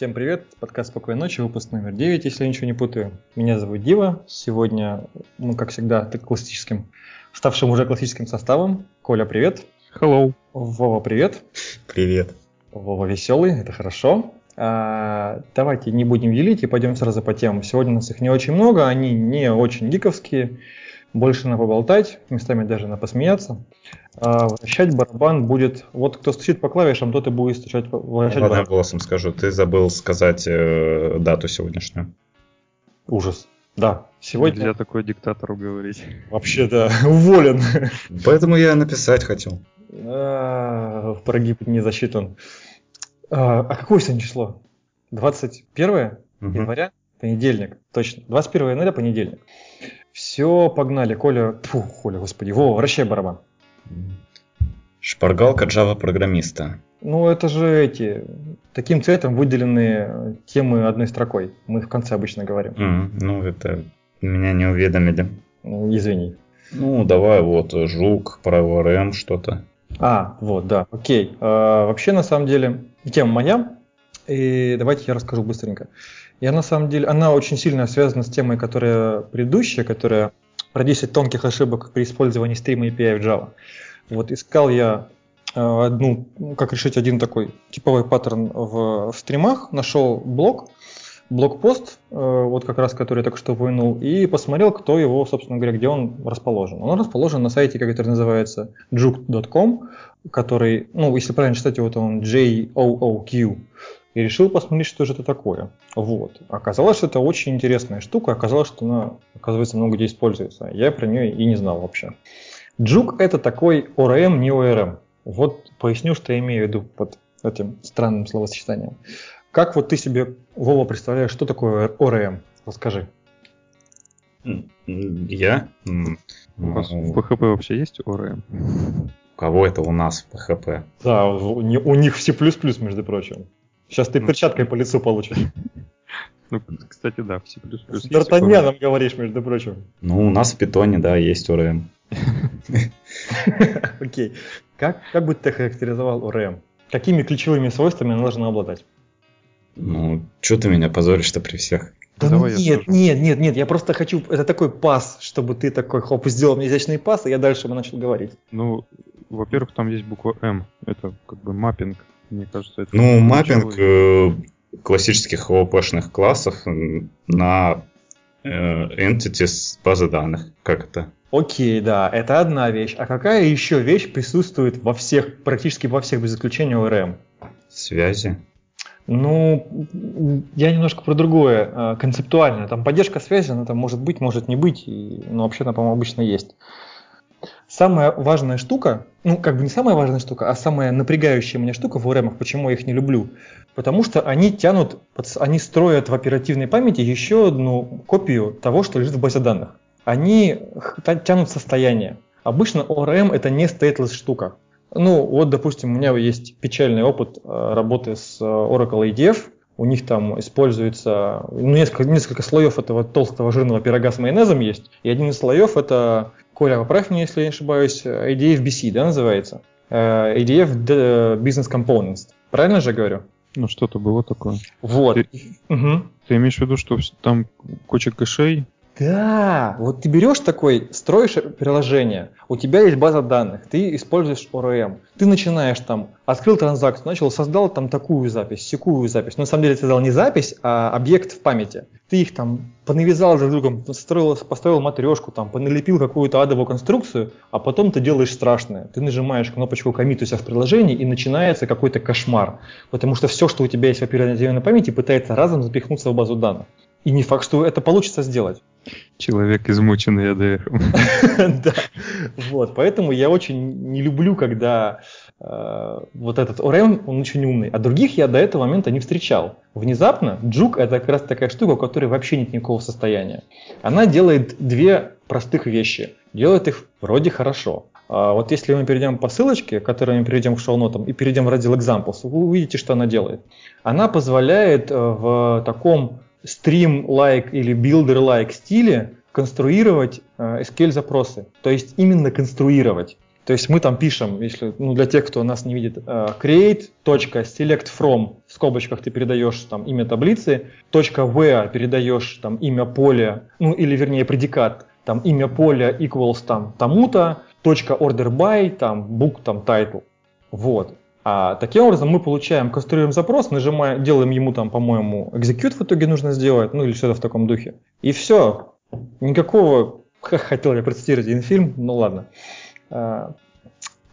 Всем привет, подкаст «Спокойной ночи», выпуск номер 9, если я ничего не путаю. Меня зовут Дива, сегодня, ну, как всегда, ты классическим, ставшим уже классическим составом. Коля, привет. Hello. Вова, привет. Привет. Вова веселый, это хорошо. А, давайте не будем делить и пойдем сразу по темам. Сегодня у нас их не очень много, они не очень гиковские, больше на поболтать, местами даже на посмеяться. А, вращать барабан будет, вот кто стучит по клавишам, тот и будет стучать, вращать Ладно, барабан. голосом скажу, ты забыл сказать э, дату сегодняшнюю. Ужас. Да, сегодня... Нельзя такое диктатору говорить. Вообще, да, уволен. Поэтому я написать хотел. А, прогиб не засчитан. А, а какое сегодня число? 21 угу. января? Понедельник, точно. 21 января, понедельник. Все, погнали. Коля, фу, Коля, господи, Вова, вращай барабан. Шпаргалка Java программиста. Ну, это же эти, таким цветом выделенные темы одной строкой. Мы в конце обычно говорим. Mm, ну, это меня не уведомили. Ну, извини. Ну, давай вот жук, про ОРМ что-то. А, вот, да, окей. А, вообще, на самом деле, тема моя, и давайте я расскажу быстренько. Я на самом деле, она очень сильно связана с темой, которая предыдущая, которая про 10 тонких ошибок при использовании стрима API в Java. Вот искал я э, одну, как решить один такой типовой паттерн в, в стримах, нашел блог, блокпост, э, вот как раз, который я только что вынул, и посмотрел, кто его, собственно говоря, где он расположен. Он расположен на сайте, который называется juke.com, который, ну, если правильно читать его, то он J-O-O-Q, и решил посмотреть, что же это такое. Вот. Оказалось, что это очень интересная штука, оказалось, что она, оказывается, много где используется. Я про нее и не знал вообще. Juke это такой ORM, не ORM. Вот поясню, что я имею в виду под этим странным словосочетанием. Как вот ты себе, Вова, представляешь, что такое ORM? Расскажи. Я? У вас в PHP вообще есть ORM? У кого это у нас в PHP? Да, у них в C++, между прочим. Сейчас ты ну, перчаткой по лицу получишь. Ну, кстати, да, в C++. С Д'Артаньяном говоришь, между прочим. Ну, у нас в питоне, да, есть ORM. Окей. Как, как бы ты характеризовал ORM? Какими ключевыми свойствами она должна обладать? Ну, что ты меня позоришь-то при всех? Да ну нет, нет, нет, нет, я просто хочу, это такой пас, чтобы ты такой, хоп, сделал мне изящный пас, и я дальше бы начал говорить. Ну, во-первых, там есть буква М, это как бы маппинг, мне кажется. Это ну, маппинг э, классических OOP-шных классов на э, entities базы данных, как это? Окей, да, это одна вещь. А какая еще вещь присутствует во всех, практически во всех, без исключения ORM? Связи. Ну, я немножко про другое, а, концептуально. Там поддержка связи, она там может быть, может не быть, и, но вообще она, по-моему, обычно есть. Самая важная штука, ну, как бы не самая важная штука, а самая напрягающая меня штука в ORM, почему я их не люблю, потому что они тянут, они строят в оперативной памяти еще одну копию того, что лежит в базе данных они тянут состояние. Обычно ORM это не stateless штука. Ну, вот, допустим, у меня есть печальный опыт э, работы с э, Oracle ADF. У них там используется ну, несколько, несколько слоев этого толстого жирного пирога с майонезом есть. И один из слоев это, Коля, поправь меня, если я не ошибаюсь, ADF BC, да, называется? Э, ADF Business Components. Правильно же говорю? Ну, что-то было такое. Вот. Ты, угу. ты имеешь в виду, что там куча кэшей, да, вот ты берешь такой, строишь приложение, у тебя есть база данных, ты используешь ORM, ты начинаешь там, открыл транзакцию, начал, создал там такую запись, секую запись. Но на самом деле ты создал не запись, а объект в памяти. Ты их там понавязал друг другом, построил, построил матрешку, там, поналепил какую-то адовую конструкцию, а потом ты делаешь страшное. Ты нажимаешь кнопочку commit у себя в приложении и начинается какой-то кошмар. Потому что все, что у тебя есть в оперативной памяти, пытается разом запихнуться в базу данных. И не факт, что это получится сделать. Человек, измученный АДР. Да, вот, поэтому я очень не люблю, когда э, вот этот ORM, он очень умный, а других я до этого момента не встречал. Внезапно Джук это как раз такая штука, у которой вообще нет никакого состояния. Она делает две простых вещи, делает их вроде хорошо. А вот если мы перейдем по ссылочке, которую мы перейдем к шоу-нотам, и перейдем в раздел Examples, вы увидите, что она делает. Она позволяет э, в таком stream-like или builder-like стиле конструировать э, SQL запросы. То есть именно конструировать. То есть мы там пишем, если, ну, для тех, кто нас не видит, э, create.selectFrom, в скобочках ты передаешь там имя таблицы, .where передаешь там имя поля, ну или вернее предикат, там имя поля equals там тому-то, .orderBy, там book, там title. Вот. А таким образом мы получаем, конструируем запрос, нажимаем, делаем ему там, по-моему, execute в итоге нужно сделать, ну или что-то в таком духе. И все. Никакого, хотел я процитировать один фильм, ну ладно. А,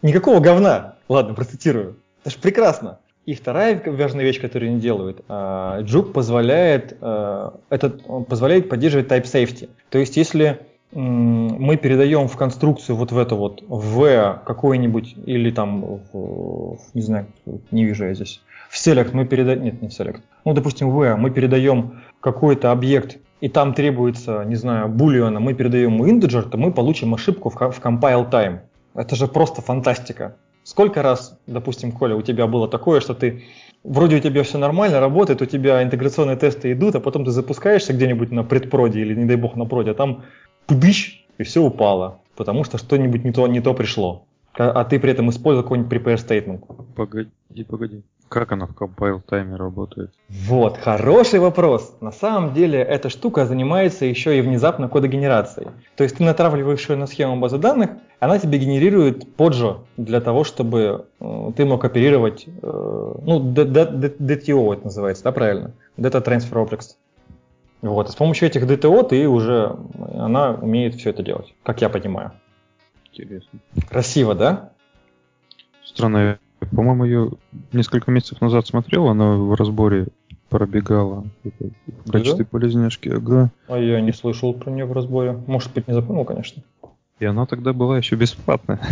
никакого говна. Ладно, процитирую. Это же прекрасно. И вторая важная вещь, которую они делают, а, Juke позволяет, а, этот, позволяет поддерживать type safety. То есть, если мы передаем в конструкцию вот в это вот в какой-нибудь или там в, не знаю, не вижу я здесь. В select мы передаем, нет, не в select. Ну, допустим, в мы передаем какой-то объект и там требуется, не знаю, бульона, мы передаем ему integer, то мы получим ошибку в, в compile time. Это же просто фантастика. Сколько раз, допустим, Коля, у тебя было такое, что ты вроде у тебя все нормально, работает, у тебя интеграционные тесты идут, а потом ты запускаешься где-нибудь на предпроде или, не дай бог, на проде, а там пудыщ, и все упало, потому что что-нибудь не то, не то пришло. А, а ты при этом использовал какой-нибудь prepare statement. Погоди, погоди. Как она в compile тайме работает? Вот, хороший вопрос. На самом деле эта штука занимается еще и внезапно кодогенерацией. То есть ты натравливаешь ее на схему базы данных, она тебе генерирует поджо для того, чтобы э, ты мог оперировать, э, ну, DTO это называется, да, правильно? Data Transfer Objects. Вот, и с помощью этих DTO ты уже, она умеет все это делать, как я понимаю. Интересно. Красиво, да? Странно, по-моему, ее несколько месяцев назад смотрел, она в разборе пробегала в качестве да? полезняшки, ага. А я не слышал про нее в разборе. Может быть, не запомнил, конечно. И она тогда была еще бесплатная.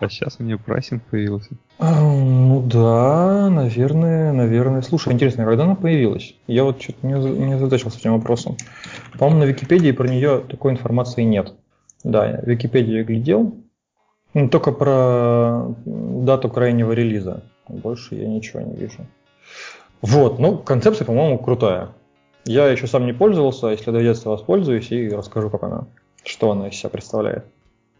А сейчас у нее прайсинг появился. А, ну да, наверное, наверное. Слушай, интересно, когда она появилась? Я вот что-то не, не задачился этим вопросом. По-моему, на Википедии про нее такой информации нет. Да, я в Википедии глядел. Ну, только про дату крайнего релиза. Больше я ничего не вижу. Вот, ну, концепция, по-моему, крутая. Я еще сам не пользовался, если доведется, воспользуюсь и расскажу, как она, что она из себя представляет.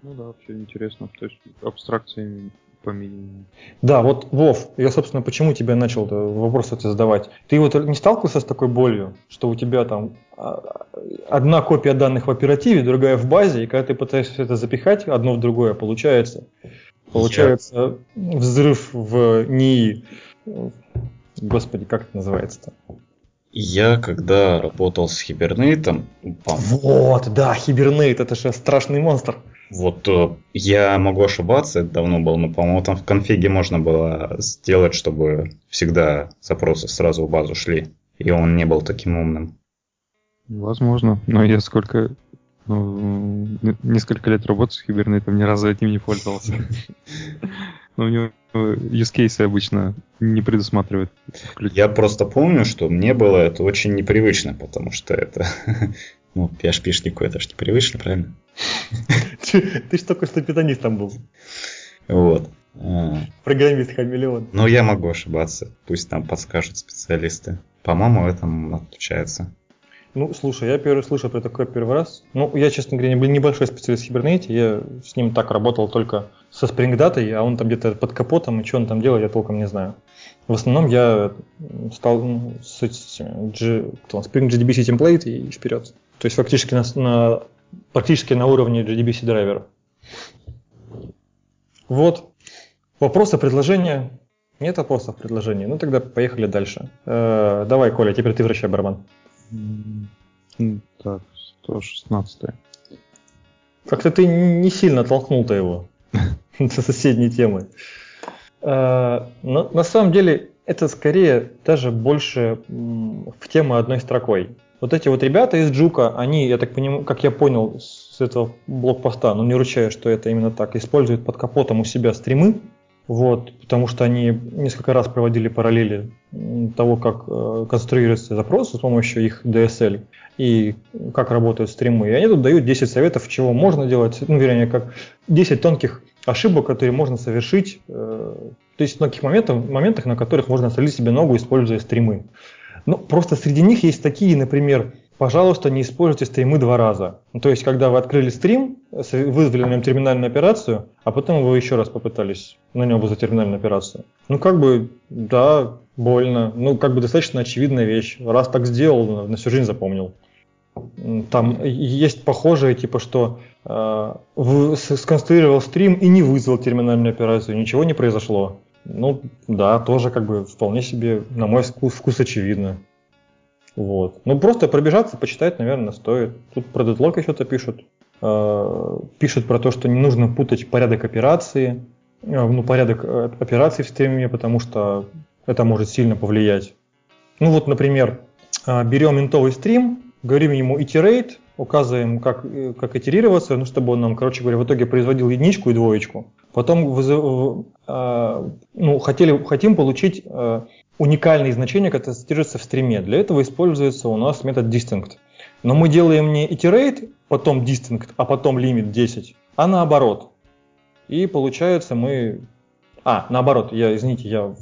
Ну да, вообще интересно. То есть абстракции по минимуму. Да, вот, Вов, я, собственно, почему тебе начал вопрос эти задавать. Ты вот не сталкивался с такой болью, что у тебя там а, одна копия данных в оперативе, другая в базе, и когда ты пытаешься это запихать одно в другое, получается, получается я... взрыв в НИИ. Господи, как это называется-то? Я когда работал с Хибернейтом... Вот, да, Хибернейт, это же страшный монстр. Вот э, я могу ошибаться, это давно было, но, по-моему, там в конфиге можно было сделать, чтобы всегда запросы сразу в базу шли, и он не был таким умным. Возможно, но я сколько ну, несколько лет работы с Хибернетом, ни разу этим не пользовался. Но у него use cases обычно не предусматривают. Я просто помню, что мне было это очень непривычно, потому что это ну, PHP-шнику это же непривычно, правильно? Ты ж только что питанистом был. Вот. Программист хамелеон. Ну, я могу ошибаться. Пусть там подскажут специалисты. По-моему, в этом отличается. Ну, слушай, я первый слышу про такое первый раз. Ну, я, честно говоря, не был небольшой специалист в Хибернете. Я с ним так работал только со Data, а он там где-то под капотом, и что он там делает, я толком не знаю. В основном я стал ну, с, с G, Spring GDBC template и вперед. То есть фактически на, на, практически на уровне JDBC драйвера. Вот. Вопросы, предложения? Нет вопросов, предложений? Ну тогда поехали дальше. Э, давай, Коля, теперь ты вращай барабан. Так, 116. Как-то ты не сильно толкнул-то его со соседней темы. Э, но на самом деле это скорее даже больше в тему одной строкой. Вот эти вот ребята из Джука, они, я так понимаю, как я понял с этого блокпоста, но не ручаюсь, что это именно так, используют под капотом у себя стримы, вот, потому что они несколько раз проводили параллели того, как э, конструируется запрос с помощью их DSL и как работают стримы. И они тут дают 10 советов, чего можно делать, ну, вернее, как 10 тонких ошибок, которые можно совершить, э, то есть тонких моментов, моментах, на которых можно солить себе ногу, используя стримы. Ну, просто среди них есть такие, например, пожалуйста, не используйте стримы два раза. Ну, то есть, когда вы открыли стрим, вызвали на нем терминальную операцию, а потом вы еще раз попытались на нем вызвать терминальную операцию. Ну, как бы, да, больно. Ну, как бы достаточно очевидная вещь. Раз так сделал, на всю жизнь запомнил. Там есть похожее, типа, что э, сконструировал стрим и не вызвал терминальную операцию, ничего не произошло. Ну, да, тоже как бы вполне себе, на мой вкус, вкус очевидно. Вот. Ну, просто пробежаться, почитать, наверное, стоит. Тут про дедлок что-то пишут. Э, пишут про то, что не нужно путать порядок операции, э, ну, порядок э, операций в стриме, потому что это может сильно повлиять. Ну, вот, например, э, берем интовый стрим, говорим ему iterate, указываем, как, э, как итерироваться, ну, чтобы он нам, короче говоря, в итоге производил единичку и двоечку. Потом вызов, э, ну, хотели, хотим получить э, уникальные значения, которые содержатся в стриме. Для этого используется у нас метод distinct. Но мы делаем не iterate, потом distinct, а потом limit 10, а наоборот. И получается мы... А, наоборот, я, извините, я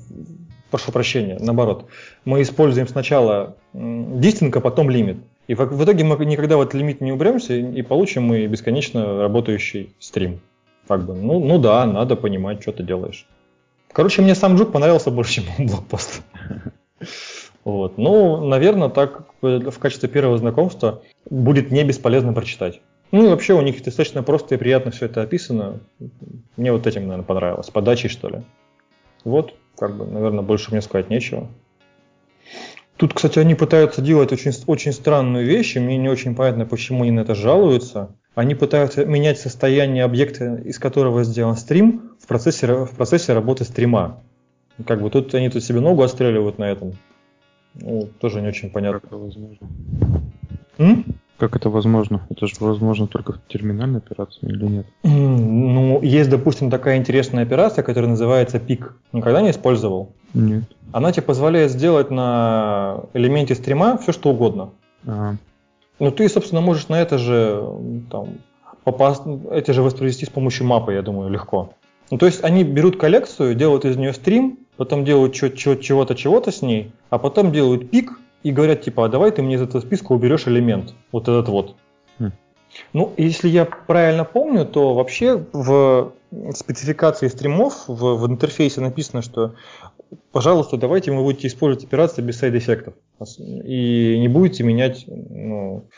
прошу прощения, наоборот. Мы используем сначала distinct, а потом limit. И в, итоге мы никогда в этот лимит не уберемся и получим мы бесконечно работающий стрим. Как бы, ну, ну да, надо понимать, что ты делаешь. Короче, мне сам Джук понравился больше, чем блокпост. Вот. Ну, наверное, так в качестве первого знакомства будет не бесполезно прочитать. Ну и вообще у них достаточно просто и приятно все это описано. Мне вот этим, наверное, понравилось. Подачей, что ли. Вот, как бы, наверное, больше мне сказать нечего. Тут, кстати, они пытаются делать очень, очень странную вещь, и мне не очень понятно, почему они на это жалуются. Они пытаются менять состояние объекта, из которого сделан стрим, в процессе, в процессе работы стрима. Как бы тут они тут себе ногу отстреливают на этом. Ну, тоже не очень понятно. Как это возможно? М? Как это возможно? Это же возможно только в терминальной операции или нет? Ну, есть, допустим, такая интересная операция, которая называется пик. Никогда не использовал? Нет. Она тебе позволяет сделать на элементе стрима все, что угодно. Ага. Ну, ты, собственно, можешь на это же там, попасть, эти же воспроизвести с помощью мапы, я думаю, легко. Ну, то есть они берут коллекцию, делают из нее стрим, потом делают чего-то, чего-то с ней, а потом делают пик, и говорят, типа, а давай ты мне из этого списка уберешь элемент, вот этот вот. Хм. Ну, если я правильно помню, то вообще в спецификации стримов в, в интерфейсе написано, что, пожалуйста, давайте вы будете использовать операции без сайд-эффектов. И не будете менять, ну,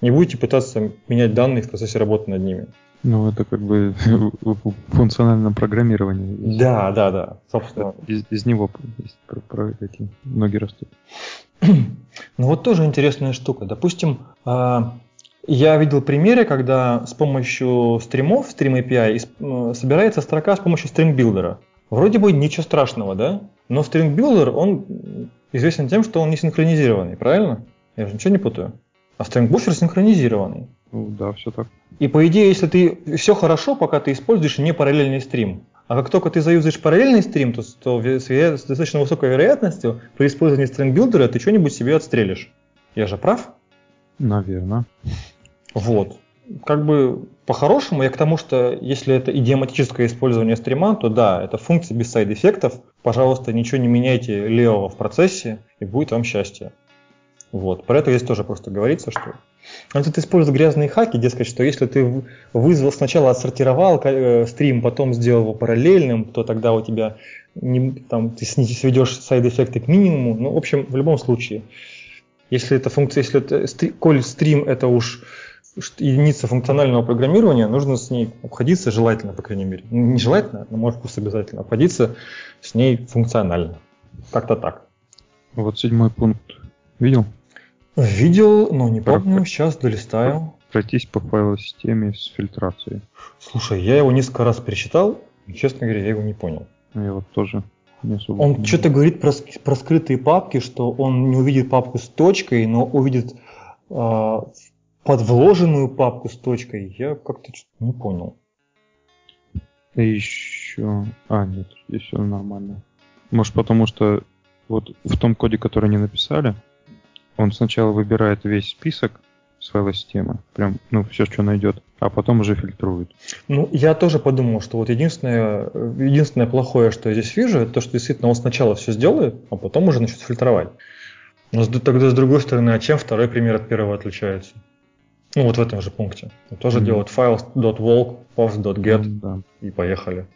не будете пытаться менять данные в процессе работы над ними. Ну, это как бы в функциональном программировании. Да, да, да, собственно. Из, из него есть про, про эти ноги растут. Ну вот тоже интересная штука. Допустим, а, я видел примеры, когда с помощью стримов, Stream API, собирается строка с помощью StringBuilder а. Вроде бы ничего страшного, да? Но StringBuilder, он известен тем, что он не синхронизированный, правильно? Я же ничего не путаю. А StringBuffer синхронизированный. Ну да, все так. И по идее, если ты все хорошо, пока ты используешь не параллельный стрим. А как только ты заюзаешь параллельный стрим, то, то с, с достаточно высокой вероятностью при использовании StringBuilder а ты что-нибудь себе отстрелишь. Я же прав? Наверное. Вот. Как бы по-хорошему, я к тому, что если это идиоматическое использование стрима, то да, это функция без сайд-эффектов. Пожалуйста, ничего не меняйте левого в процессе, и будет вам счастье. Вот. Про это здесь тоже просто говорится, что он тут использует грязные хаки, дескать, что если ты вызвал сначала отсортировал э, стрим, потом сделал его параллельным, то тогда у тебя не, там, ты сведешь сайд-эффекты к минимуму. Ну, в общем, в любом случае, если эта функция, если это, коль стрим это уж единица функционального программирования, нужно с ней обходиться желательно, по крайней мере. Ну, не желательно, но может вкус обязательно. Обходиться с ней функционально. Как-то так. Вот седьмой пункт. Видел? Видел, но не помню, сейчас долистаю. Пройтись по файловой системе с фильтрацией. Слушай, я его несколько раз перечитал, и, честно говоря, я его не понял. Я вот тоже не особо Он что-то говорит про, про скрытые папки, что он не увидит папку с точкой, но увидит э, подвложенную папку с точкой. Я как-то не понял. И еще... А, нет, здесь все нормально. Может, потому что вот в том коде, который они написали, он сначала выбирает весь список с файлосистемы, прям, ну, все, что найдет, а потом уже фильтрует. Ну, я тоже подумал, что вот единственное, единственное плохое, что я здесь вижу, это то, что действительно он сначала все сделает, а потом уже начнет фильтровать. Но тогда с другой стороны, а чем второй пример от первого отличается? Ну вот в этом же пункте. Он тоже Мгм. делает files.walk, paths.get Ну, Да, и поехали.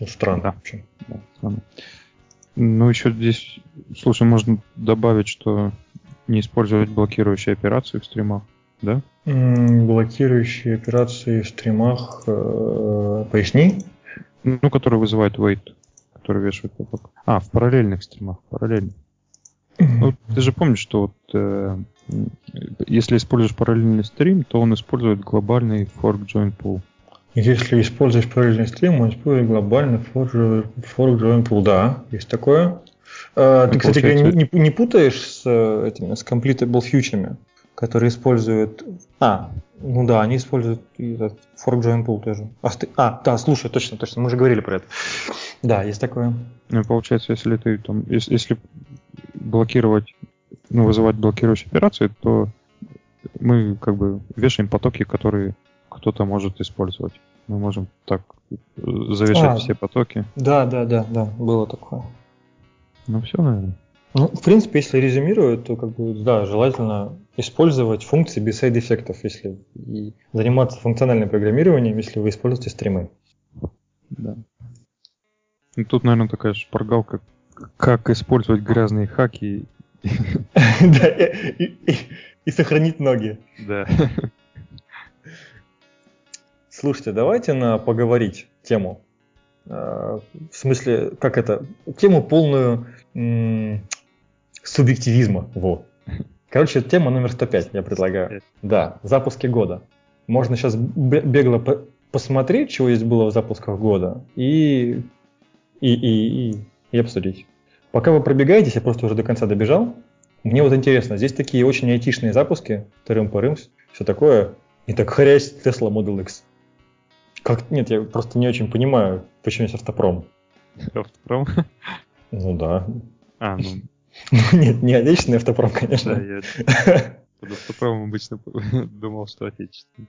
Ну, странно Да. вообще. да, странно. Ну, еще здесь, слушай, можно добавить, что не использовать блокирующие операции в стримах, да? Блокирующие операции в стримах. э, Поясни. Ну, которые вызывают wait, который вешают поток. А, в параллельных стримах, параллельно. Ну, ты же помнишь, что вот э, если используешь параллельный стрим, то он использует глобальный fork join pool. Если используешь параллельный стрим, он использует глобальный fork join pool. Да, есть такое. А, Ты, Ну, кстати говоря, не, не путаешь с э, этими, с completable фьючами, которые используют... А, ну да, они используют этот fork join pool тоже. А, сты- а, да, слушай, точно, точно, мы же говорили про это. Да, есть такое. Ну, получается, если ты там, если, если блокировать, ну, вызывать блокирующие операции, то мы как бы вешаем потоки, которые кто-то может использовать. Мы можем так э, завешать А. все потоки. Да, да, да, да, было такое. Ну, все, наверное. Ну, в принципе, если резюмировать, то как бы, да, желательно использовать функции без сайд-эффектов, если и заниматься функциональным программированием, если вы используете стримы. Да. Ну, тут, наверное, такая шпаргалка, как использовать грязные хаки. Да, и, и- и сохранить ноги. Да. Слушайте, давайте на поговорить тему. Э, В смысле, как это? Тему полную м, субъективизма. Вот. Короче, тема номер 105, я предлагаю. Да, запуски года. Можно сейчас бегло по- посмотреть, чего есть было в запусках года, и, и, и, и, и обсудить. Пока вы пробегаетесь, я просто уже до конца добежал. Мне вот интересно, здесь такие очень айтишные запуски, тырым-пырым, все такое, и так хрясь Tesla Model X. Как, нет, я просто не очень понимаю, почему есть автопром. Автопром. Ну да. А, ну, Ну, Нет, не отечественный автопром, да, конечно. я под автопромом обычно думал, что отечественный.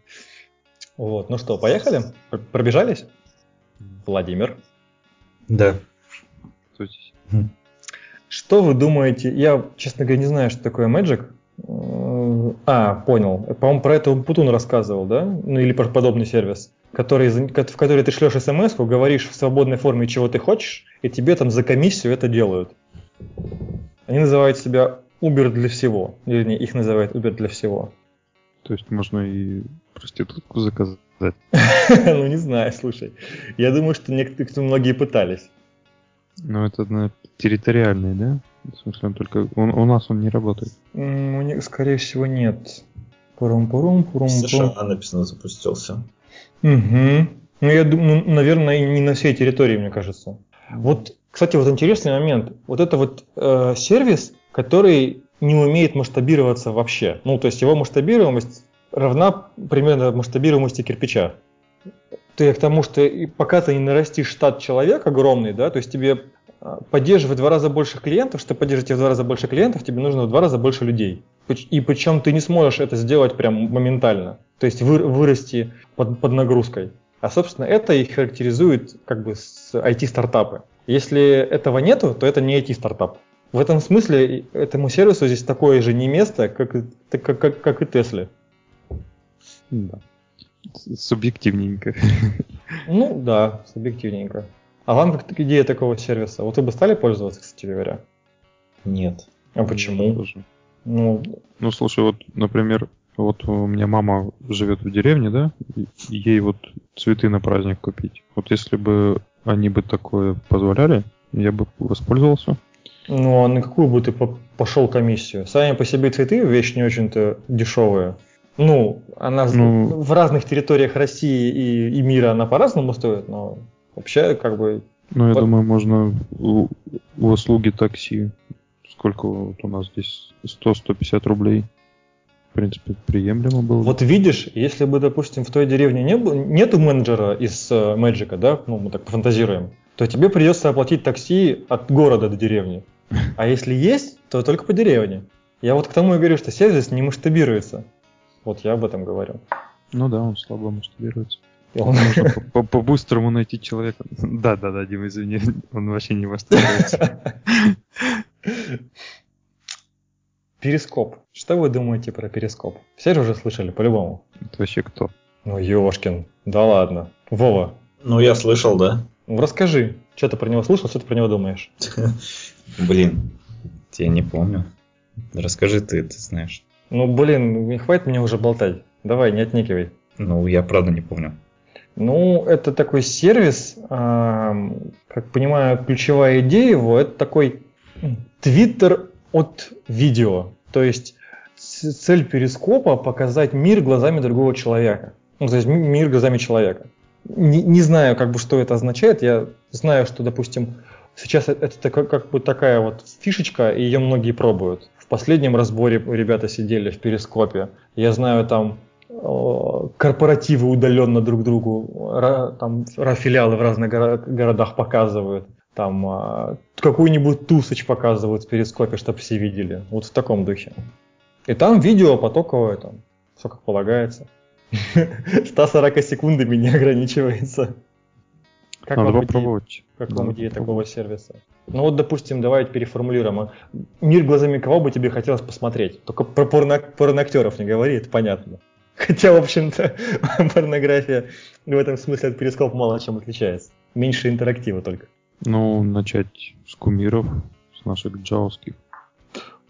Вот, ну что, поехали? Пр- Пробежались? Владимир. Да. Суть. Что вы думаете? Я, честно говоря, не знаю, что такое Magic. Э, А, понял. По-моему, про это Путун рассказывал, да? Ну или про подобный сервис, который, в который ты шлешь смс, говоришь в свободной форме, чего ты хочешь, и тебе там за комиссию это делают. Они называют себя Uber для всего. Вернее, их называют Uber для всего. То есть можно и проститутку заказать. Ну, не знаю, слушай. Я думаю, что некоторые, многие пытались. Но это наверное, территориальный, да? В смысле, он только... Он, у нас он не работает. М, У них, скорее всего, нет. Пурум-пурум, пурум-пурум. США написано запустился. Угу. Ну, я думаю, ну, наверное, не на всей территории, мне кажется. Вот, кстати, вот интересный момент. Вот это вот э, сервис, который не умеет масштабироваться вообще. Ну, то есть его масштабируемость равна примерно масштабируемости кирпича. Ты к тому, что пока ты не нарастишь штат человек огромный, да, то есть тебе поддерживать в два раза больше клиентов, чтобы поддерживать в два раза больше клиентов, тебе нужно в два раза больше людей. И причем ты не сможешь это сделать прям моментально. То есть вы- вырасти под, под нагрузкой. А, собственно, это и характеризует как бы с IT-стартапы. Если этого нету, то это не IT-стартап. В этом смысле этому сервису здесь такое же не место, как, как, как, как и Тесле. Да. Субъективненько. Ну да, субъективненько. А вам как идея такого сервиса? Вот вы бы стали пользоваться, кстати говоря? Нет. А почему? Ну, Ну, слушай, вот, например, вот у меня мама живет в деревне, да, ей вот цветы на праздник купить. Вот если бы они бы такое позволяли, я бы воспользовался. ну а на какую бы ты по- пошел комиссию? Сами по себе цветы вещь не очень-то дешевая. Ну, она Ну. в разных территориях России и, и мира она по-разному стоит, но вообще как бы Ну, я Вот. думаю, можно у услуги такси. Сколько вот у нас здесь? 100-150 рублей. В принципе, приемлемо было. бы. Вот видишь, если бы, допустим, в той деревне не было, нету менеджера из Мэджика, да, ну мы так пофантазируем, то тебе придется оплатить такси от города до деревни. А если есть, то только по деревне. Я вот к тому и говорю, что сервис не масштабируется. Вот я об этом говорю. Ну да, он слабо масштабируется. Он- по-быстрому найти человека. Да, да, да, Дима, извини, он вообще не масштабируется. Перископ. Что вы думаете про перископ? Все же уже слышали, по-любому. Это вообще кто? Ну, Ёшкин. Да ладно. Вова, Ну, я слышал, да. ну расскажи, что ты про него слышал, что ты про него думаешь? Блин, я не помню. Расскажи ты, ты знаешь. Ну, блин, не хватит мне уже болтать. Давай, не отникивай. Ну, я правда не помню. Ну, это такой сервис, ам, как понимаю, ключевая идея его, это такой твиттер от видео. То есть цель перископа показать мир глазами другого человека. Ну, то есть ми- мир глазами человека. Не, не знаю, как бы, что это означает. Я знаю, что, допустим, сейчас это, это такой- как бы такая вот фишечка, и ее многие пробуют. В последнем разборе ребята сидели в перископе. Я знаю, там э, корпоративы удаленно друг другу, там филиалы в разных горо- городах показывают, там а, какой-нибудь тусоч показывают в перископе, чтобы все видели. Вот в таком духе. И там видео потоковое, там, все как полагается. 140 секундами не ограничивается. Как Надо вам идея, попробовать. как вам Надо идея попробовать. такого сервиса? Ну вот, допустим, давайте переформулируем. А Мир глазами кого бы тебе хотелось посмотреть? Только про порно, порноактеров не говори, это понятно. Хотя, в общем-то, порнография в этом смысле от перископа мало чем отличается. Меньше интерактива только. Ну, начать с кумиров, с наших джавовских.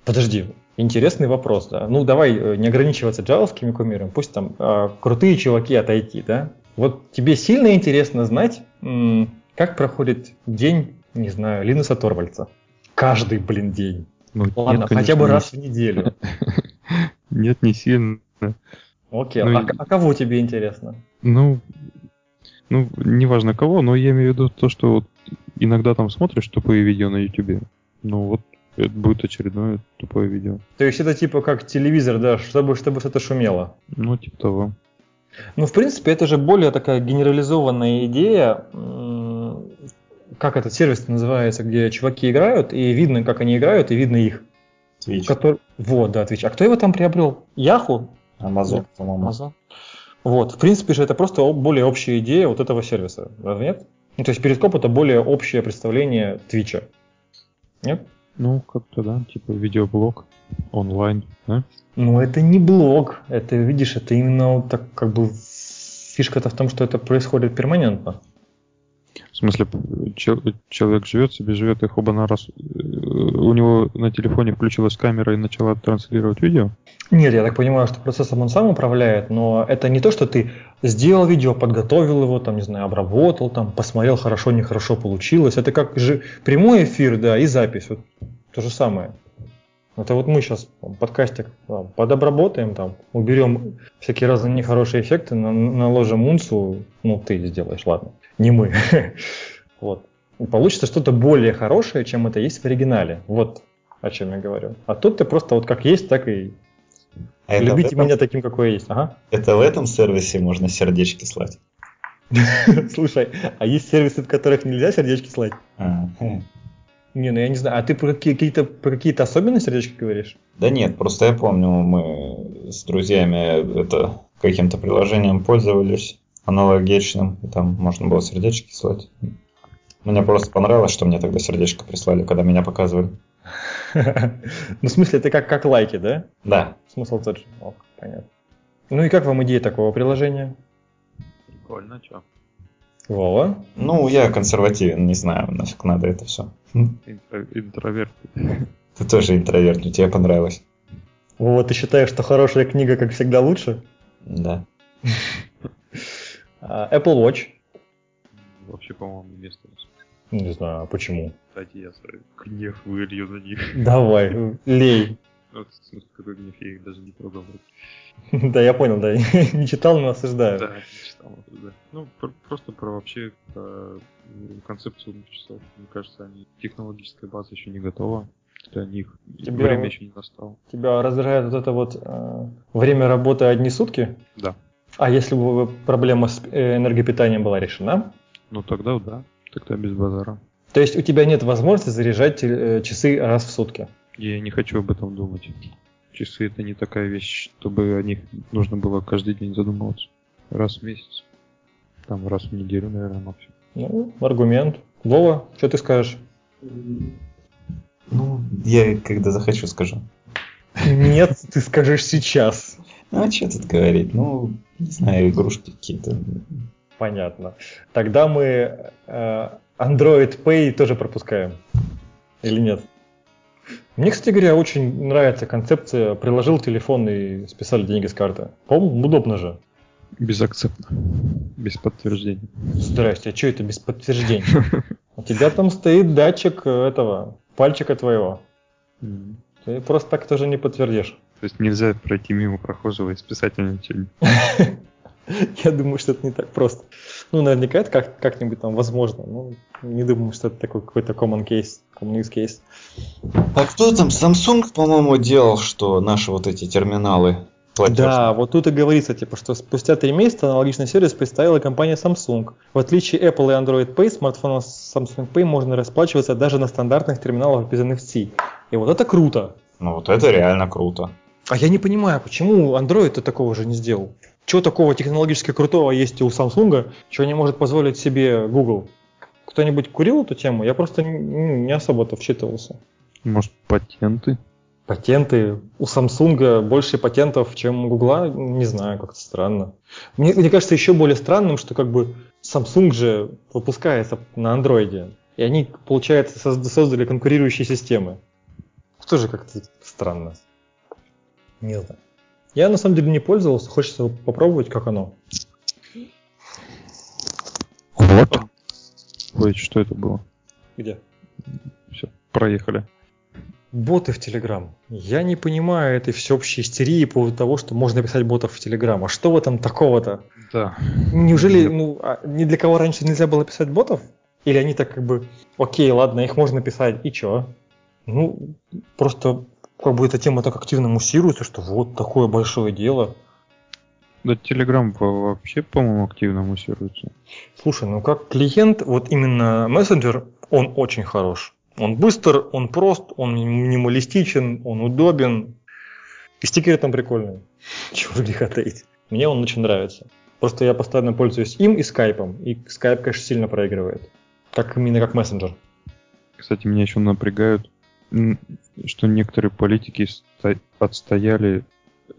Подожди, интересный вопрос, да. Ну, давай э, не ограничиваться джавовскими кумирами, пусть там а, крутые чуваки от IT, да. Вот тебе сильно интересно знать, как проходит день, не знаю, Линуса Торвальца. Каждый, блин, день. Ну, Ладно, нет, хотя конечно, бы не раз в неделю. Нет, не сильно. Окей, Ну а, а кого тебе интересно? Ну, ну, неважно кого, но я имею в виду то, что вот иногда там смотришь тупые видео на YouTube. Ну вот, это будет очередное тупое видео. То есть это типа как телевизор, да, чтобы, чтобы что-то шумело. Ну, типа того. Ну, в принципе, это же более такая генерализованная идея. Как этот сервис называется, где чуваки играют, и видно, как они играют, и видно их. Twitch. Который... Вот, да, Twitch. А кто его там приобрел? Яху? Amazon, по-моему. Amazon? Вот, в принципе же это просто более общая идея вот этого сервиса, разве нет? Ну, то есть перископ это более общее представление Твича. Нет? Ну, как-то, да, типа видеоблог онлайн, да? Ну, это не блог. Это, видишь, это именно вот так как бы фишка-то в том, что это происходит перманентно. В смысле, чел- человек живет себе, живет, и хоба раз э, у него на телефоне включилась камера и начала транслировать видео. Нет, я так понимаю, что процессом он сам управляет, но это не то, что ты сделал видео, подготовил его, там, не знаю, обработал, там, посмотрел, хорошо, нехорошо получилось. Это как же прямой эфир, да, и запись. Вот то же самое. Это вот мы сейчас подкастик а, подобработаем, там, уберем всякие разные нехорошие эффекты, на- наложим унцу, ну, ты сделаешь, ладно, не мы. Вот. И получится что-то более хорошее, чем это есть в оригинале. Вот о чем я говорю. А тут ты просто вот как есть, так и А Любите этом, меня таким, какой я есть. Ага. это в этом сервисе можно сердечки слать? Слушай, а есть сервисы, в которых нельзя сердечки слать? А, хм. Не, ну я не знаю. А ты про какие- какие-то про какие-то особенные сердечки говоришь? Да нет, просто я помню, мы с друзьями это каким-то приложением пользовались, аналогичным, и там можно было сердечки слать. Мне просто понравилось, что мне тогда сердечко прислали, когда меня показывали. Ну, в смысле, это как, как лайки, да? Да, Смысл тот же. Ок, понятно. Ну и как вам идея такого приложения? Прикольно, что? Вова? ну я консервативен, не знаю, нафиг надо это все. Интроверт. Ты тоже интроверт, тебе понравилось. Вова, ты считаешь, что хорошая книга, как всегда, лучше? Да. А, Apple Watch? Вообще, по-моему, не место. Не знаю, а почему. Кстати, я свой гнев вылью на них. Давай, лей. Ну, в смысле, какой гнев, я их даже не трогал. Да, я понял, да. Не читал, но осуждаю. Да, не читал. да. Ну, пр- просто про вообще концепцию умных часов. Мне кажется, они технологическая база еще не готова для них. И Тебе Время вот- еще не настало. Тебя раздражает вот это вот э, время работы одни сутки? Да. А если бы проблема с э, энергопитанием была решена, Ну тогда да. Тогда без базара. то есть у тебя нет возможности заряжать э, часы раз в сутки. Я не хочу об этом думать. Часы это не такая вещь, чтобы о них нужно было каждый день задумываться. Раз в месяц. Там раз в неделю, наверное, максимум. Ну, аргумент. Вова, что ты скажешь? Ну, я когда захочу скажу. Нет, ты скажешь сейчас. Ну, а что тут говорить? Ну, не знаю, игрушки какие-то. Понятно. Тогда мы э, Android Pay тоже пропускаем. Или нет? Мне, кстати говоря, очень нравится концепция. Приложил телефон и списали деньги с карты. По-моему, удобно же. Безакцептно. Без подтверждения. Здрасте, а что это без подтверждения? У тебя там стоит датчик этого, пальчика твоего. Ты просто так тоже не подтвердишь. То есть нельзя пройти мимо прохожего и списать на ничего. Я думаю, что это не так просто. Ну, наверняка это как- как-нибудь там возможно. но не думаю, что это такой какой-то common case, common use case. А кто там? Samsung, по-моему, делал, что наши вот эти терминалы платежные. Да, вот тут и говорится, типа, что спустя три месяца аналогичный сервис представила компания Samsung. В отличие Apple и Android Pay, смартфоном Samsung Pay можно расплачиваться даже на стандартных терминалах без NFC. И вот это круто. Ну, вот это реально круто. А я не понимаю, почему Android такого же не сделал? Чего такого технологически крутого есть у Samsung, чего не может позволить себе Google? Кто-нибудь курил эту тему? Я просто н- не особо-то вчитывался. Может, патенты? Патенты. У Samsung больше патентов, чем у Google, не знаю, как-то странно. Мне, мне кажется еще более странным, что как бы Samsung же выпускается на андроиде. И они, получается, созд- создали конкурирующие системы. Тоже как-то странно. Не знаю. Я на самом деле не пользовался, хочется попробовать, как оно. Вот. Ой, что это было? Где? Все, проехали. Боты в Telegram. Я не понимаю этой всеобщей истерии по поводу того, что можно писать ботов в Telegram. А что в этом такого-то? Да. Неужели ну, а ни для кого раньше нельзя было писать ботов? Или они так как бы, окей, ладно, их можно писать, и чё? Ну, просто как бы эта тема так активно муссируется, что вот такое большое дело. Да, Telegram во- вообще, по-моему, активно муссируется. Слушай, ну как клиент, вот именно мессенджер, он очень хорош. Он быстр, он прост, он минималистичен, он удобен. И стикеры там прикольные. Чего греха таить. Мне он очень нравится. Просто я постоянно пользуюсь им и скайпом. И скайп, конечно, сильно проигрывает. Как именно как мессенджер. Кстати, меня еще напрягают, что некоторые политики отстояли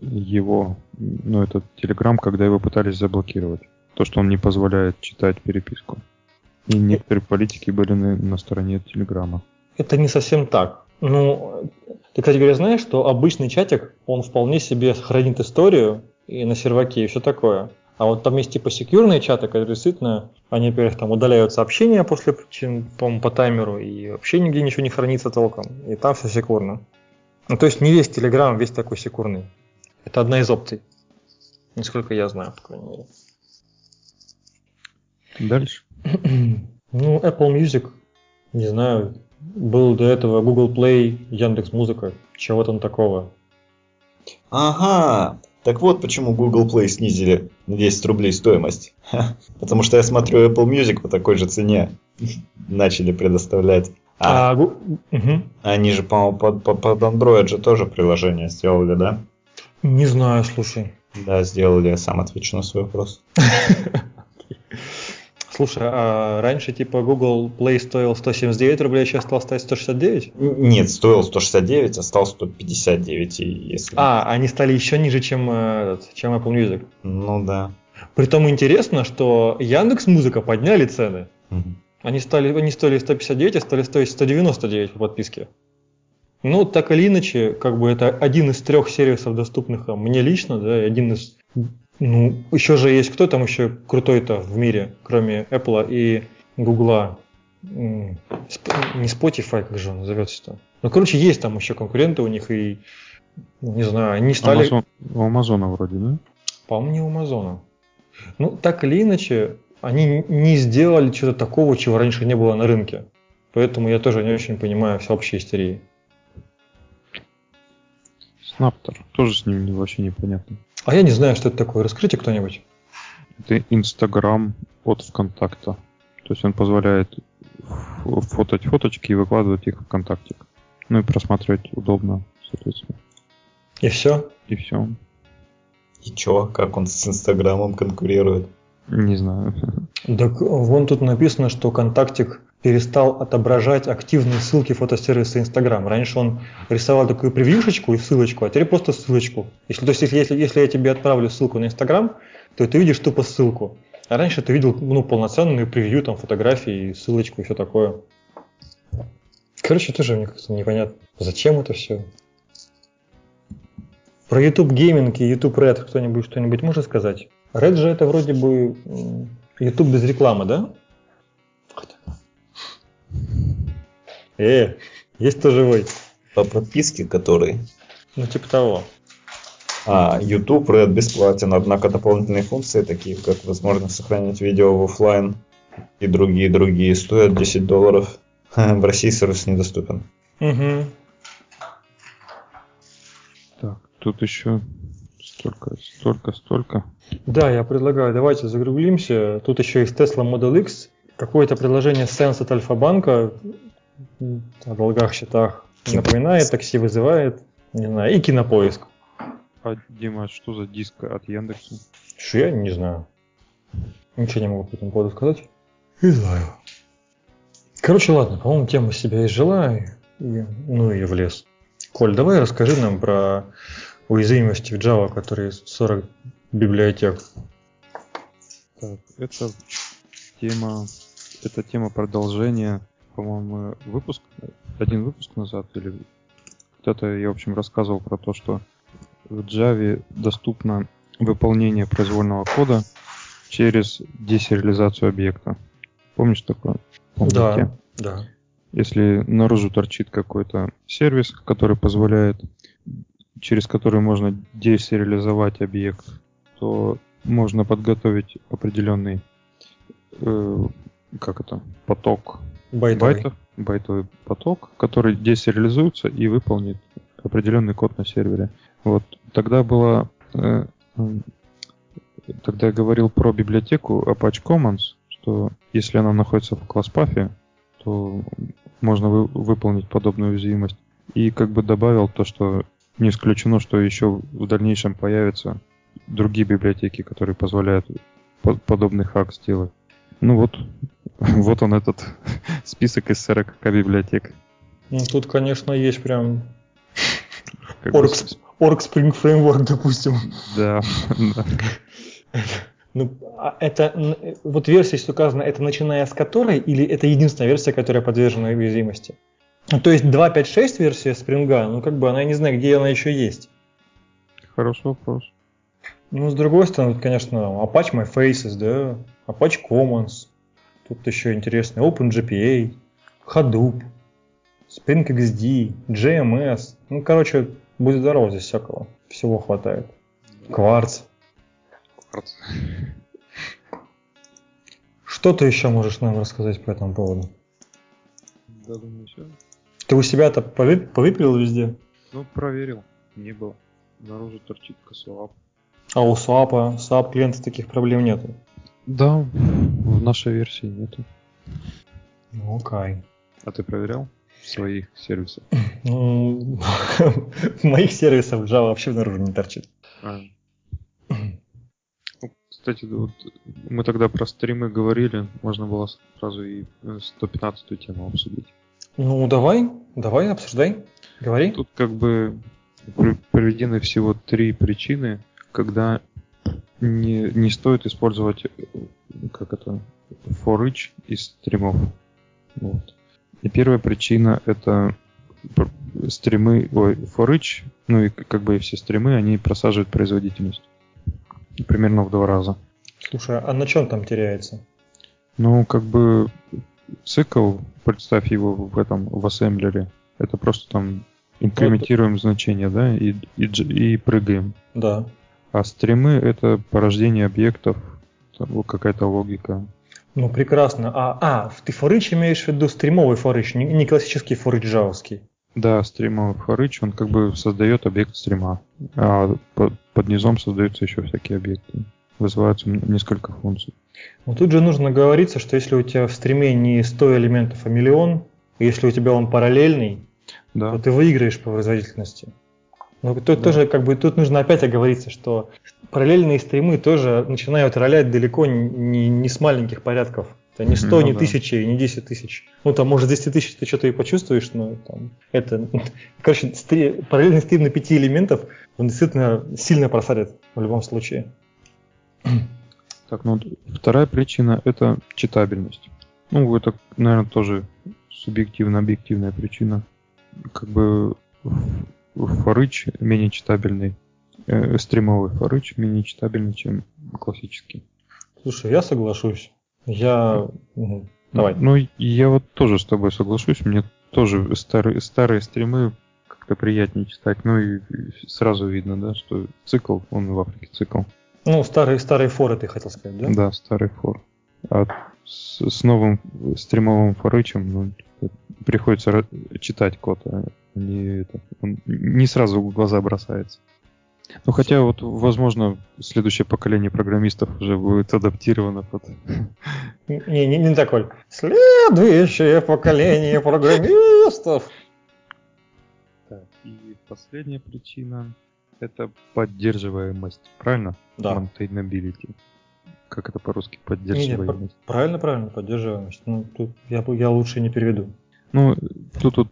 его, ну, этот Telegram, когда его пытались заблокировать. То, что он не позволяет читать переписку. И некоторые политики были на, на стороне Телеграма. Это не совсем так. Ну, ты, кстати говоря, знаешь, что обычный чатик, он вполне себе хранит историю и на серваке и все такое. А вот там есть типа секьюрные чаты, которые действительно, они, во-первых, там удаляют сообщения после, чем, по-моему, по таймеру, и вообще нигде ничего не хранится толком. И там все секурно. Ну, то есть не весь Telegram, весь такой секурный. Это одна из опций. Насколько я знаю, по крайней мере. Дальше. Ну, Apple Music, не знаю, был до этого Google Play, Яндекс Музыка, чего там такого. Ага, так вот почему Google Play снизили на 10 рублей стоимость. Ха, Потому что я смотрю Apple Music по такой же цене начали предоставлять. А, А, Гу- мгм. они же, по-моему, под, под- под Android же тоже приложение сделали, да? Не знаю, слушай. Да, сделали, я сам отвечу на свой вопрос. Слушай, а раньше типа Google Play стоил 179 рублей, а сейчас стал стоить 169? Н- Нет, стоил 169, а стал 159, и если... А, они стали еще ниже, чем, э, этот, чем Apple Music. Ну да. Притом интересно, что Яндекс Музыка подняли цены. Мгм. Они, стали, они стоили 159, а стали стоить 199 по подписке. Ну, так или иначе, как бы это один из трех сервисов, доступных а, мне лично, да, и один из... Ну, еще же есть кто там еще крутой-то в мире, кроме Apple и Сп- Не Spotify, как же он назовется-то? Ну, короче, есть там еще конкуренты у них, и, ну, не знаю, они стали... Амазон, у Амазона вроде, да? По-моему, не у Амазона. Ну, так или иначе, они не сделали чего-то такого, чего раньше не было на рынке. Поэтому я тоже не очень понимаю всеобщей истерии. Снаптор. Тоже с ним вообще непонятно. А я не знаю, что это такое. Раскройте кто-нибудь. Это Инстаграм от ВКонтакта. То есть он позволяет ф- фотать фоточки и выкладывать их в ВКонтактик. Ну и просматривать удобно, соответственно. И все. И все. И чё, как он с Инстаграмом конкурирует? Не знаю. Так вон тут написано, что контактик перестал отображать активные ссылки фотосервиса Instagram. Раньше он рисовал такую превьюшечку и ссылочку, а теперь просто ссылочку. Если, то есть, если, если я тебе отправлю ссылку на Instagram, то ты видишь тупо ссылку. А раньше ты видел ну, полноценную превью, там, фотографии, ссылочку и все такое. Короче, тоже мне как-то непонятно, зачем это все. Про YouTube Gaming и YouTube Red кто-нибудь что-нибудь может сказать? Red же это вроде бы YouTube без рекламы, да? Э, есть кто живой? По подписке который? Ну, типа того. А, YouTube Red бесплатен, однако дополнительные функции, такие как возможность сохранять видео в офлайн и другие-другие, стоят 10 долларов. В России сервис недоступен. Угу. Так, тут еще столько, столько, столько. Да, я предлагаю, давайте загруглимся. Тут еще есть Tesla Model X, какое-то приложение Sense от Альфа-банка о долгах, счетах напоминает, такси вызывает, не знаю, и кинопоиск. А, Дима, что за диск от Яндекса? Что я не знаю. Ничего не могу по этому поводу сказать. Не знаю. Короче, ладно, по-моему, тема себя изжила, и, ну и в лес. Коль, давай расскажи нам про уязвимости в Java, которые 40 библиотек. Так, это тема, это тема продолжения, по-моему, выпуск, один выпуск назад, или кто-то, я, в общем, рассказывал про то, что в Java доступно выполнение произвольного кода через десериализацию объекта. Помнишь такое? Помните? Да, да. Если наружу торчит какой-то сервис, который позволяет, через который можно десериализовать объект, то можно подготовить определенный э, как это, поток Байтовый. байтов, байтовый поток, который десериализуется и выполнит определенный код на сервере. Вот тогда было, э, тогда я говорил про библиотеку Apache Commons, что если она находится в класс-пафе, то можно вы, выполнить подобную уязвимость. И как бы добавил то, что не исключено, что еще в дальнейшем появятся другие библиотеки, которые позволяют подобный хак сделать. Ну вот, вот он этот список из 40 библиотек. Ну, тут, конечно, есть прям Org, Org Spring Framework, допустим. Да. Ну, а это вот версия, если указано, это начиная с которой, или это единственная версия, которая подвержена уязвимости? Ну, то есть 2.5.6 версия Spring, ну как бы она, я не знаю, где она еще есть. Хороший вопрос. Ну, с другой стороны, конечно, Apache My Faces, да, Apache Commons, тут еще интересно, OpenGPA, Hadoop, Spring XD, JMS, ну, короче, будет здорово здесь всякого, всего хватает. Кварц. Кварц. Что ты еще можешь нам рассказать по этому поводу? Да, думаю, все. Ты у себя-то повыпилил везде? Ну, проверил. Не было. Наружу торчит косоап. А у SWAP, SWAP клиента таких проблем нету? Да, в нашей версии нету. Ну, окей. А ты проверял своих сервисов? Ну, в моих сервисах Java вообще наружу не торчит. А. Ну, кстати, вот мы тогда про стримы говорили, можно было сразу и 115-ю тему обсудить. Ну, давай, давай, обсуждай, говори. Тут как бы приведены всего три причины, когда не, не стоит использовать как это for each из стримов. Вот. И первая причина это стримы, ой, for each, ну и как бы и все стримы, они просаживают производительность. Примерно в два раза. Слушай, а на чем там теряется? Ну, как бы цикл, представь его в этом, в ассемблере, это просто там инкрементируем это... значение, да, и, и, и прыгаем. Да. А стримы это порождение объектов, какая-то логика. Ну, прекрасно. А, а ты форыч имеешь в виду стримовый форыч, не, не классический форыч джавовский? Да, стримовый форыч, он как бы создает объект стрима, а под, под низом создаются еще всякие объекты. Вызываются несколько функций. Ну, тут же нужно говориться, что если у тебя в стриме не 100 элементов, а миллион, если у тебя он параллельный, да. то ты выиграешь по производительности. Но тут да. тоже как бы тут нужно опять оговориться, что параллельные стримы тоже начинают ролять далеко не, не с маленьких порядков. Это не 100, Ну не да. 1000 и не 10 тысяч. Ну, там, может, 10 тысяч ты что-то и почувствуешь, но там, это... Короче, стри- параллельный стрим на 5 элементов, он действительно сильно просадит в любом случае. Так, ну вторая причина это читабельность. Ну, это, наверное, тоже субъективно-объективная причина. Как бы форыч менее читабельный, э, стримовый форыч менее читабельный, чем классический. Слушай, я соглашусь. Я... мгм. Давай. Ну, я вот тоже с тобой соглашусь. Мне тоже старые, старые стримы как-то приятнее читать. Ну и и сразу видно, да, что цикл, он в Африке цикл. Ну, старые, старые форы ты хотел сказать, да? Да, старый фор. А с, с новым стримовым форычем ну, приходится читать код, а не, это, он не сразу в глаза бросается. Ну, хотя вот, возможно, следующее поколение программистов уже будет адаптировано под... Не, не, не такой. Следующее поколение программистов. Так, и последняя причина — это поддерживаемость, правильно? Да. Maintainability. Как это по-русски? Не, не, Поддерживаемость. Правильно, правильно, поддерживаемость. Ну, тут я, бы- я лучше не переведу. Ну, тут вот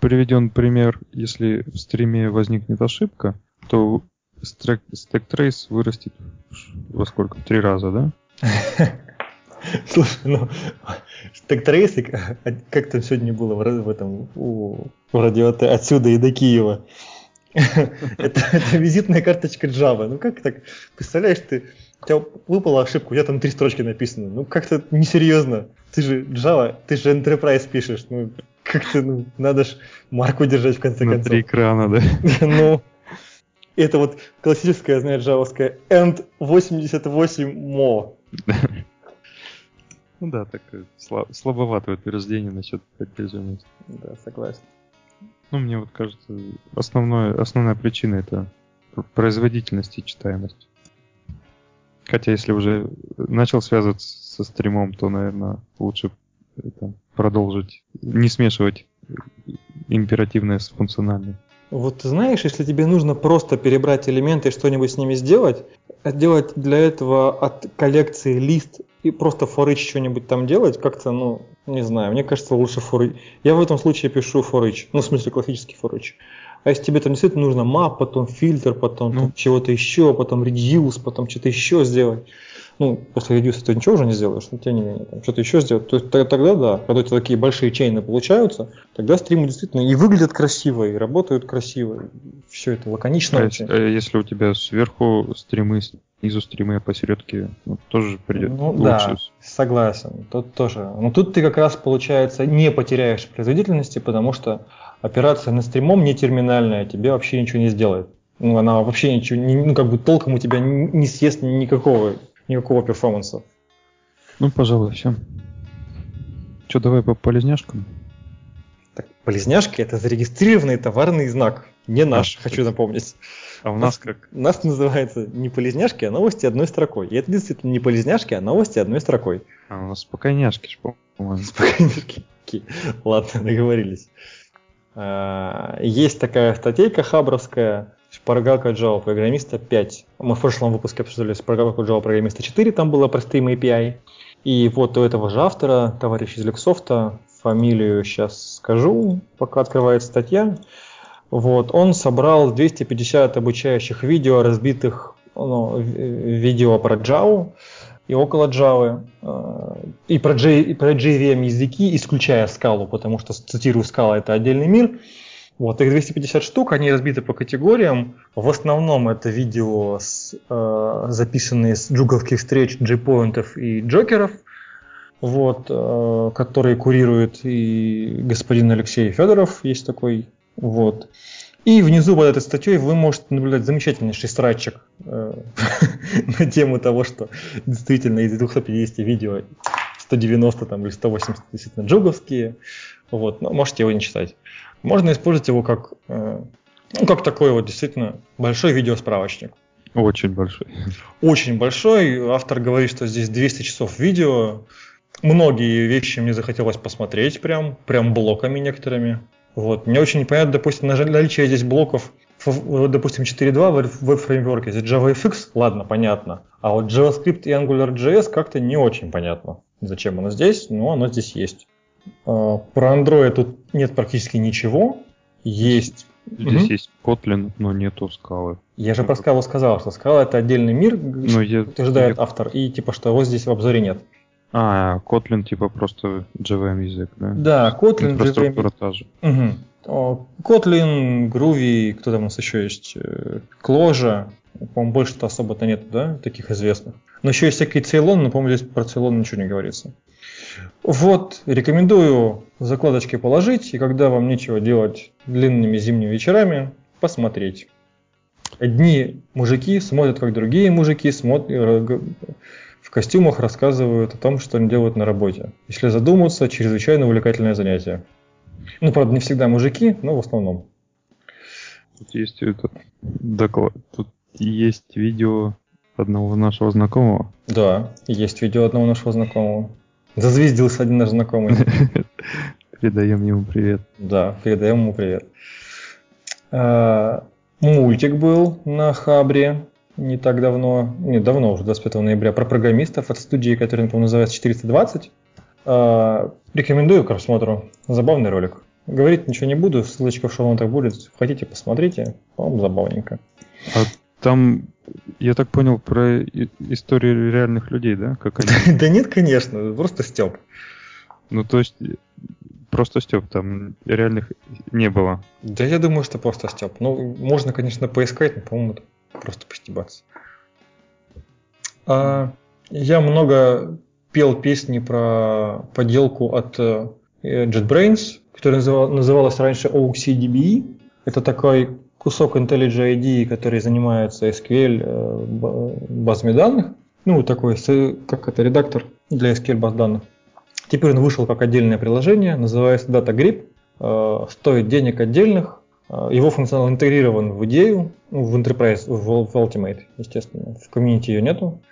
приведен пример, если в стриме возникнет ошибка, то стрек, stack trace вырастет во сколько? Три раза, да? Слушай, ну, так трейсик, а как там сегодня было в, этом, у, в радио отсюда и до Киева. это, визитная карточка Java. Ну как так? Представляешь, ты, у тебя выпала ошибка, у тебя там три строчки написано. Ну как-то несерьезно. Ты же Java, ты же Enterprise пишешь. Ну как-то, ну, надо ж марку держать в конце На концов. три экрана, да? Ну, это вот классическая, знаешь, джавовская end 88 mo. Ну да, так э, сла- слабоватое утверждение насчет поддерживаемости. Да, согласен. Ну, мне вот кажется, основное, основная причина это пр- производительность и читаемость. Хотя, если уже начал связываться со стримом, то, наверное, лучше это, продолжить, не смешивать императивное с функциональным. Вот ты знаешь, если тебе нужно просто перебрать элементы и что-нибудь с ними сделать, делать для этого от коллекции лист и просто форыч что-нибудь там делать, как-то, ну, не знаю, мне кажется, лучше форыч. Я в этом случае пишу форыч, ну, в смысле, классический форыч. А если тебе там действительно нужно map, потом фильтр, потом Ну. чего-то еще, потом reduce, потом что-то еще сделать. Ну, после reduce ты ничего уже не сделаешь, но тем не менее, там, что-то еще сделать. То есть тогда да, когда у тебя такие большие чейны получаются, тогда стримы действительно и выглядят красиво, и работают красиво. Все это лаконично А очень. если, если у тебя сверху стримы, снизу стримы, а посередке ну, тоже придет Ну лучше. да, согласен. Тут тоже. Но тут ты как раз, получается, не потеряешь производительности, потому что операция на стримом не терминальная, тебе вообще ничего не сделает. Ну, она вообще ничего, не, ну, как бы толком у тебя не съест никакого, никакого перформанса. Ну, пожалуй, все. Че, давай по полезняшкам? Так, полезняшки это зарегистрированный товарный знак. Не наш, А, хочу напомнить. А у нас как? У нас называется не полезняшки, а новости одной строкой. И это действительно не полезняшки, а новости одной строкой. А у нас спокойняшки, по-моему. Спокойненький. Окей. Ладно, договорились. А, Есть такая статейка хабровская, шпаргалка Java программиста 5. Мы в прошлом выпуске обсуждали шпаргалку Java программиста 4, там было про Stream API. И вот у этого же автора, товарища из Люксофта, фамилию сейчас скажу, пока открывается статья. Вот, он собрал 250 обучающих видео, разбитых ну, видео про Java и около Java, э, и про, J, и про JVM языки, исключая скалу, потому что, цитирую, скала это отдельный мир. Вот, их 250 штук, они разбиты по категориям. В основном это видео, с, э, записанные с джуговских встреч джейпоинтов и джокеров, вот, э, которые курирует и господин Алексей Федоров, есть такой. Вот. И внизу под этой статьей вы можете наблюдать замечательнейший срачик э, на тему того, что действительно из 250 видео 190 там, или 180 действительно джуговские. Вот, но можете его не читать. Можно использовать его как, э, ну, как такой вот действительно большой видеосправочник. Очень большой. Очень большой. Автор говорит, что здесь 200 часов видео. Многие вещи мне захотелось посмотреть прям, прям блоками некоторыми. Вот. Мне очень непонятно, допустим, наличие здесь блоков допустим, 4.2 в веб-фреймворке, здесь JavaFX, ладно, понятно. А вот JavaScript и AngularJS как-то не очень понятно, зачем оно здесь, но оно здесь есть. А, про Android тут нет практически ничего. Есть Здесь угу. есть Kotlin, но нету скалы. Я же про скалу сказал, что скала это отдельный мир, я, утверждает я... автор, и типа что его здесь в обзоре нет. А, Kotlin типа просто JVM язык, да? Да, Kotlin, JVM. та же. Угу. Kotlin, Groovy, кто там у нас еще есть? Кложа. Э, по-моему, больше-то особо-то нет, да, таких известных. Но еще есть всякие Ceylon, но, по-моему, здесь про Ceylon ничего не говорится. Вот, рекомендую закладочки положить, и когда вам нечего делать длинными зимними вечерами, посмотреть. Одни мужики смотрят, как другие мужики смотрят, в костюмах рассказывают о том, что они делают на работе. Если задуматься, чрезвычайно увлекательное занятие. Ну, правда, не всегда мужики, но в основном. Тут есть этот доклад, тут есть видео одного нашего знакомого. Да, есть видео одного нашего знакомого. Зазвездился один наш знакомый. Передаем ему привет. Да, передаем ему привет. А, мультик был на Хабре не так давно, не давно уже, 25 ноября, про программистов от студии, которая, по-моему, называется 420. А, рекомендую к просмотру. Забавный ролик. Говорить ничего не буду, ссылочка в шоу будет. Хотите, посмотрите. По-моему, забавненько. А там, я так понял, про историю реальных людей, да? Как они... Да нет, конечно, просто Степ. Ну, то есть, просто Степ, там реальных не было. Да я думаю, что просто Степ. Ну, можно, конечно, поискать, но, по-моему, просто постебаться. А, я много пел песни про поделку от э, JetBrains, которая называлась раньше OXCDBE. Это такой кусок IntelliJ IDE, который занимается SQL э, базами данных, ну, такой, как это, редактор для SQL баз данных. Теперь он вышел как отдельное приложение, называется DataGrip, э, стоит денег отдельных, э, его функционал интегрирован в идею, ну, в Enterprise, в Ultimate, естественно, в комьюнити ее нету.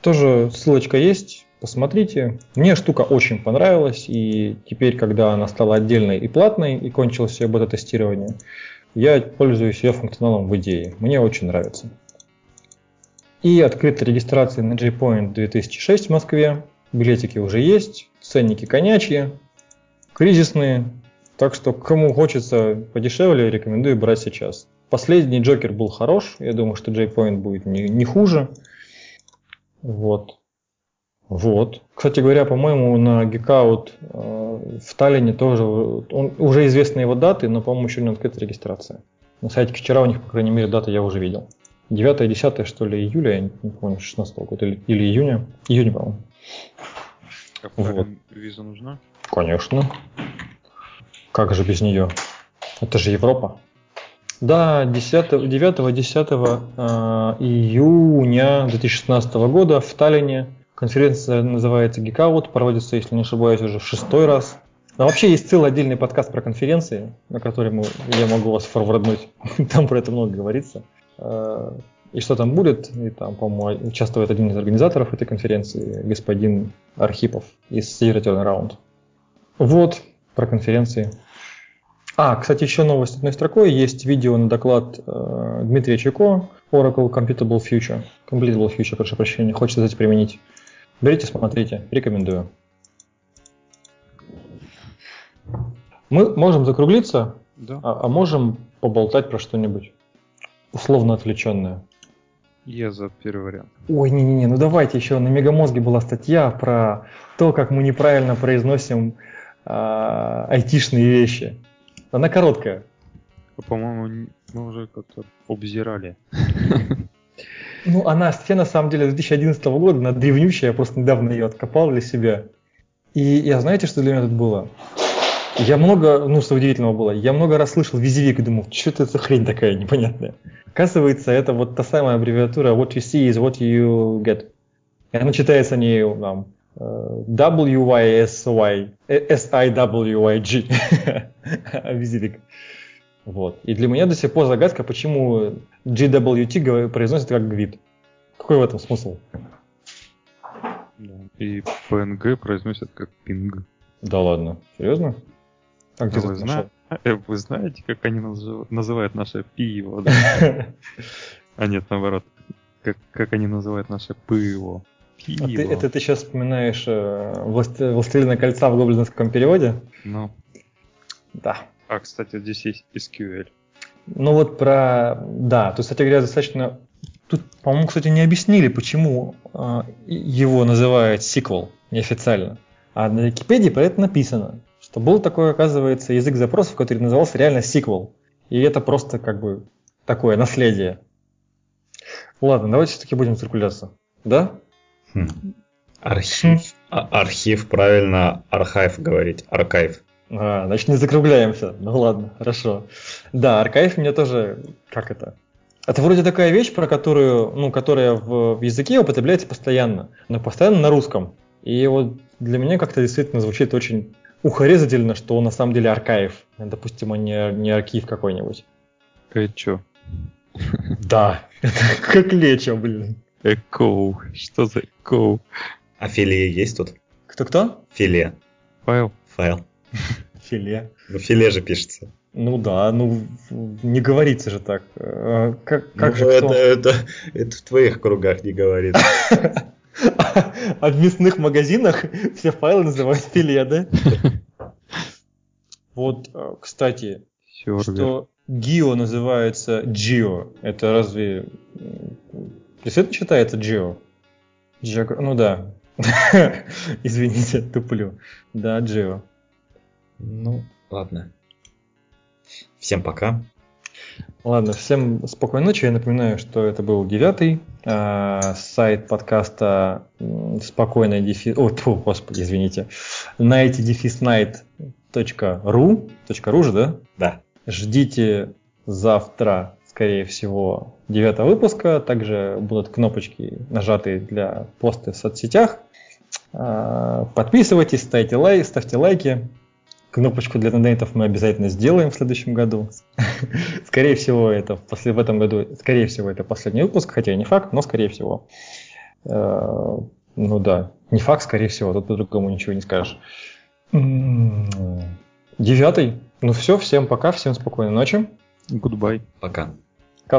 Тоже ссылочка есть, посмотрите. Мне штука очень понравилась, и теперь, когда она стала отдельной и платной, и кончилось все бета-тестирование, я пользуюсь ее функционалом в идее. Мне очень нравится. И открыта регистрация на JPoint 2006 в Москве. Билетики уже есть, ценники конячьи, кризисные. Так что кому хочется подешевле, рекомендую брать сейчас. Последний Джокер был хорош, я думаю, что JPoint будет не, не хуже. Вот. Вот. Кстати говоря, по-моему, на Geekout э, в Таллине тоже он, уже известны его даты, но, по-моему, еще не открыта регистрация. На сайте вчера у них, по крайней мере, дата я уже видел. 9 и 10 что ли, июля, я не, помню, 16 года, или, или июня. Июня, по-моему. А вот. виза нужна? Конечно. Как же без нее? Это же Европа. Да, 9-10 э, июня 2016 года в Таллине Конференция называется Geekout, проводится, если не ошибаюсь, уже в шестой раз. Но вообще есть целый отдельный подкаст про конференции, на который я могу вас форварднуть. Там про это много говорится. А, и что там будет? И там, по-моему, участвует один из организаторов этой конференции, господин Архипов из Zero Turnaround. Вот, про конференции. А, кстати, еще новость одной строкой. Есть видео на доклад э, Дмитрия Чуко, Oracle Computable Future. Completable Future, прошу прощения, хочется это применить. Берите, смотрите, рекомендую. Мы можем закруглиться, да. а, а можем поболтать про что-нибудь условно отвлеченное. Я за первый вариант. Ой, не-не-не, ну давайте еще на Мегамозге была статья про то, как мы неправильно произносим а, айтишные вещи. Она короткая. По-моему, мы уже как-то обзирали. Ну, она все на самом деле 2011 года, она древнющая, я просто недавно ее откопал для себя. И я знаете, что для меня тут было? Я много, ну, что удивительного было, я много раз слышал визивик и думал, что это за хрень такая непонятная. Оказывается, это вот та самая аббревиатура what you see is what you get. И она читается не там, W-Y-S-Y, S-I-W-Y-G. Визивик. Вот. И для меня до сих пор загадка, почему GWT произносит как гвид. Какой в этом смысл? И PNG произносят как пинг. Да ладно, серьезно? А где ты нашел? Вы знаете, как они называют наше пиво? Да? А нет, наоборот. Как, как они называют наше пиво? Пиво. А ты, это ты сейчас вспоминаешь э, «Властелина кольца» в гоблинском переводе? Ну. Да. А, кстати, здесь есть SQL. Ну вот про... Да, то, кстати говоря, достаточно... Тут, по-моему, кстати, не объяснили, почему э, его называют сиквел неофициально. А на Википедии про это написано, что был такой, оказывается, язык запросов, который назывался реально сиквел. И это просто как бы такое наследие. Ладно, давайте все-таки будем циркуляться. Да? Хм. Архив. А, архив, правильно, архив говорить. Архив. А, значит, не закругляемся. Ну ладно, хорошо. Да, архив мне тоже, как это? Это вроде такая вещь, про которую, ну, которая в, в языке употребляется постоянно, но постоянно на русском. И вот для меня как-то действительно звучит очень ухорезательно, что он на самом деле архив. Допустим, а не, не архив какой-нибудь. Что? Да, это как лечо, блин. Эко. Что за эко? А филе есть тут? Кто-кто? Филе. Файл. Файл. Филе. Ну, филе же пишется. Ну да, ну не говорится же так. А, как, как ну, же это, это, это в твоих кругах не говорится. А в мясных магазинах все файлы называют филе, да? Вот, э, кстати, что Гио называется Gio. Это разве... Действительно читается Gio? Geo... Ну да. Извините, туплю. Да, Gio. Ну, ладно. Всем пока. Ладно, всем спокойной ночи. Я напоминаю, что это был девятый э, сайт подкаста спокойная дефис... О, тьфу, господи, извините. nightdefisnight.ru .ру же, да? Да. Ждите завтра, скорее всего, девятого выпуска. Также будут кнопочки нажатые для поста в соцсетях. Э, подписывайтесь, ставьте, лайк, ставьте лайки. Кнопочку для донейтов мы обязательно сделаем в следующем году. скорее всего, это после, в этом году, скорее всего, это последний выпуск, хотя не факт, но скорее всего. Э, ну да, не факт, скорее всего, тут по-другому ничего не скажешь. Девятый. Ну все, всем пока, всем спокойной ночи. Goodbye. Пока.